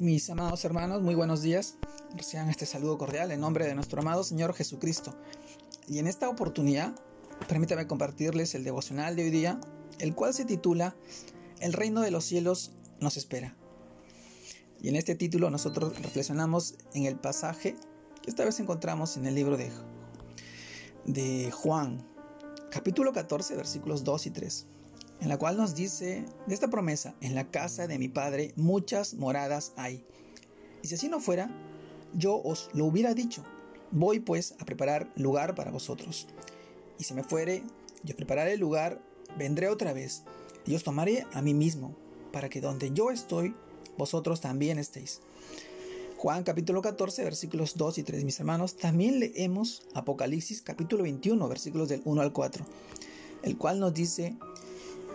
Mis amados hermanos, muy buenos días. Reciban este saludo cordial en nombre de nuestro amado Señor Jesucristo. Y en esta oportunidad, permítame compartirles el devocional de hoy día, el cual se titula El reino de los cielos nos espera. Y en este título nosotros reflexionamos en el pasaje que esta vez encontramos en el libro de, de Juan, capítulo 14, versículos 2 y 3 en la cual nos dice de esta promesa, en la casa de mi Padre muchas moradas hay. Y si así no fuera, yo os lo hubiera dicho. Voy pues a preparar lugar para vosotros. Y si me fuere, yo prepararé el lugar, vendré otra vez, y os tomaré a mí mismo, para que donde yo estoy, vosotros también estéis. Juan capítulo 14 versículos 2 y 3, mis hermanos, también leemos Apocalipsis capítulo 21 versículos del 1 al 4, el cual nos dice,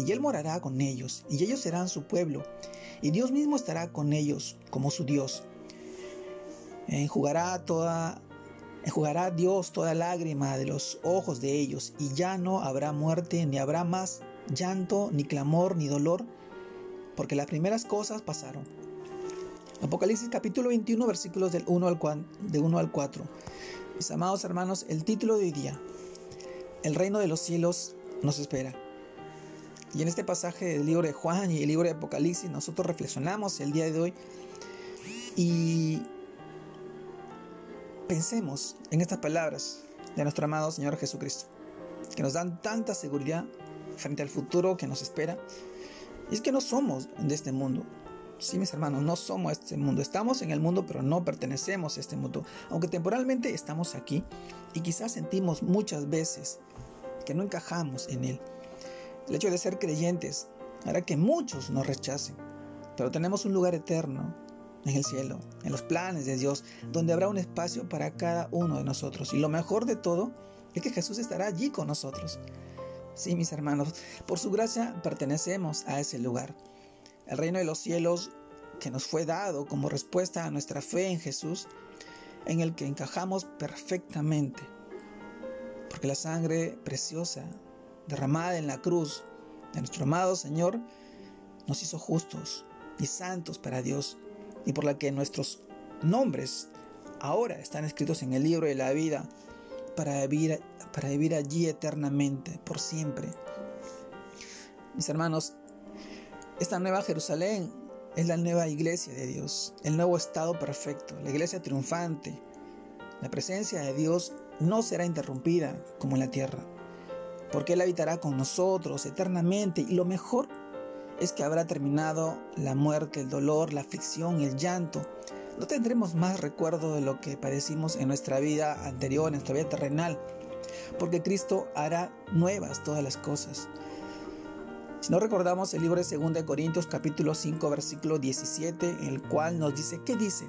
y él morará con ellos, y ellos serán su pueblo, y Dios mismo estará con ellos como su Dios. Enjugará toda enjugará Dios toda lágrima de los ojos de ellos, y ya no habrá muerte, ni habrá más llanto, ni clamor, ni dolor, porque las primeras cosas pasaron. Apocalipsis capítulo 21 versículos del 1 al, de 1 al 4. Mis amados hermanos, el título de hoy día, El reino de los cielos nos espera. Y en este pasaje del libro de Juan y el libro de Apocalipsis nosotros reflexionamos el día de hoy y pensemos en estas palabras de nuestro amado Señor Jesucristo, que nos dan tanta seguridad frente al futuro que nos espera. Y es que no somos de este mundo. Sí, mis hermanos, no somos este mundo. Estamos en el mundo, pero no pertenecemos a este mundo. Aunque temporalmente estamos aquí y quizás sentimos muchas veces que no encajamos en él. El hecho de ser creyentes hará que muchos nos rechacen, pero tenemos un lugar eterno en el cielo, en los planes de Dios, donde habrá un espacio para cada uno de nosotros. Y lo mejor de todo es que Jesús estará allí con nosotros. Sí, mis hermanos, por su gracia pertenecemos a ese lugar. El reino de los cielos que nos fue dado como respuesta a nuestra fe en Jesús, en el que encajamos perfectamente. Porque la sangre preciosa derramada en la cruz de nuestro amado Señor, nos hizo justos y santos para Dios y por la que nuestros nombres ahora están escritos en el libro de la vida para vivir, para vivir allí eternamente, por siempre. Mis hermanos, esta nueva Jerusalén es la nueva iglesia de Dios, el nuevo estado perfecto, la iglesia triunfante. La presencia de Dios no será interrumpida como en la tierra porque Él habitará con nosotros eternamente y lo mejor es que habrá terminado la muerte, el dolor, la aflicción, el llanto. No tendremos más recuerdo de lo que padecimos en nuestra vida anterior, en nuestra vida terrenal, porque Cristo hará nuevas todas las cosas. Si no recordamos el libro de 2 Corintios capítulo 5 versículo 17, en el cual nos dice, ¿qué dice?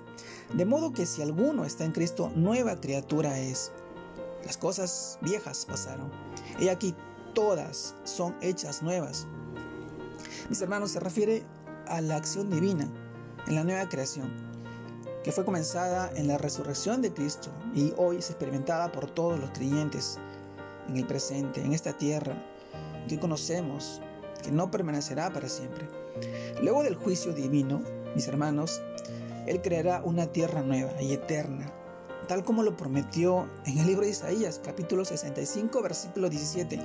De modo que si alguno está en Cristo, nueva criatura es. Las cosas viejas pasaron. Y aquí todas son hechas nuevas. Mis hermanos, se refiere a la acción divina en la nueva creación, que fue comenzada en la resurrección de Cristo y hoy es experimentada por todos los creyentes en el presente, en esta tierra que conocemos, que no permanecerá para siempre. Luego del juicio divino, mis hermanos, Él creará una tierra nueva y eterna tal como lo prometió en el libro de Isaías, capítulo 65, versículo 17.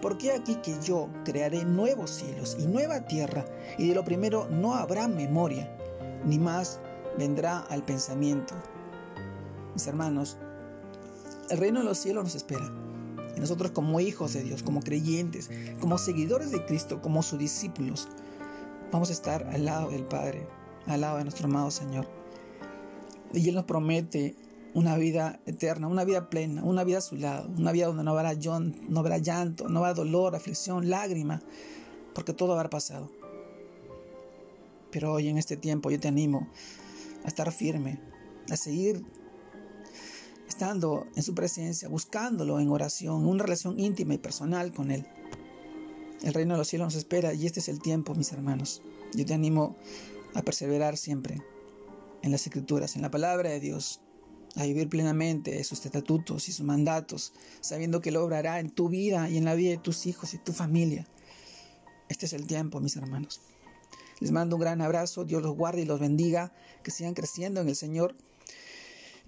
Porque aquí que yo crearé nuevos cielos y nueva tierra, y de lo primero no habrá memoria, ni más vendrá al pensamiento. Mis hermanos, el reino de los cielos nos espera. Y nosotros como hijos de Dios, como creyentes, como seguidores de Cristo, como sus discípulos, vamos a estar al lado del Padre, al lado de nuestro amado Señor. Y Él nos promete una vida eterna, una vida plena, una vida a su lado, una vida donde no habrá, no habrá llanto, no habrá dolor, aflicción, lágrima, porque todo habrá pasado. Pero hoy en este tiempo yo te animo a estar firme, a seguir estando en su presencia, buscándolo en oración, una relación íntima y personal con Él. El reino de los cielos nos espera y este es el tiempo, mis hermanos. Yo te animo a perseverar siempre en las escrituras, en la palabra de Dios, a vivir plenamente sus estatutos y sus mandatos, sabiendo que lo obrará en tu vida y en la vida de tus hijos y tu familia. Este es el tiempo, mis hermanos. Les mando un gran abrazo, Dios los guarde y los bendiga, que sigan creciendo en el Señor,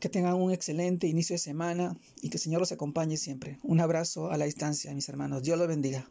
que tengan un excelente inicio de semana y que el Señor los acompañe siempre. Un abrazo a la distancia, mis hermanos. Dios los bendiga.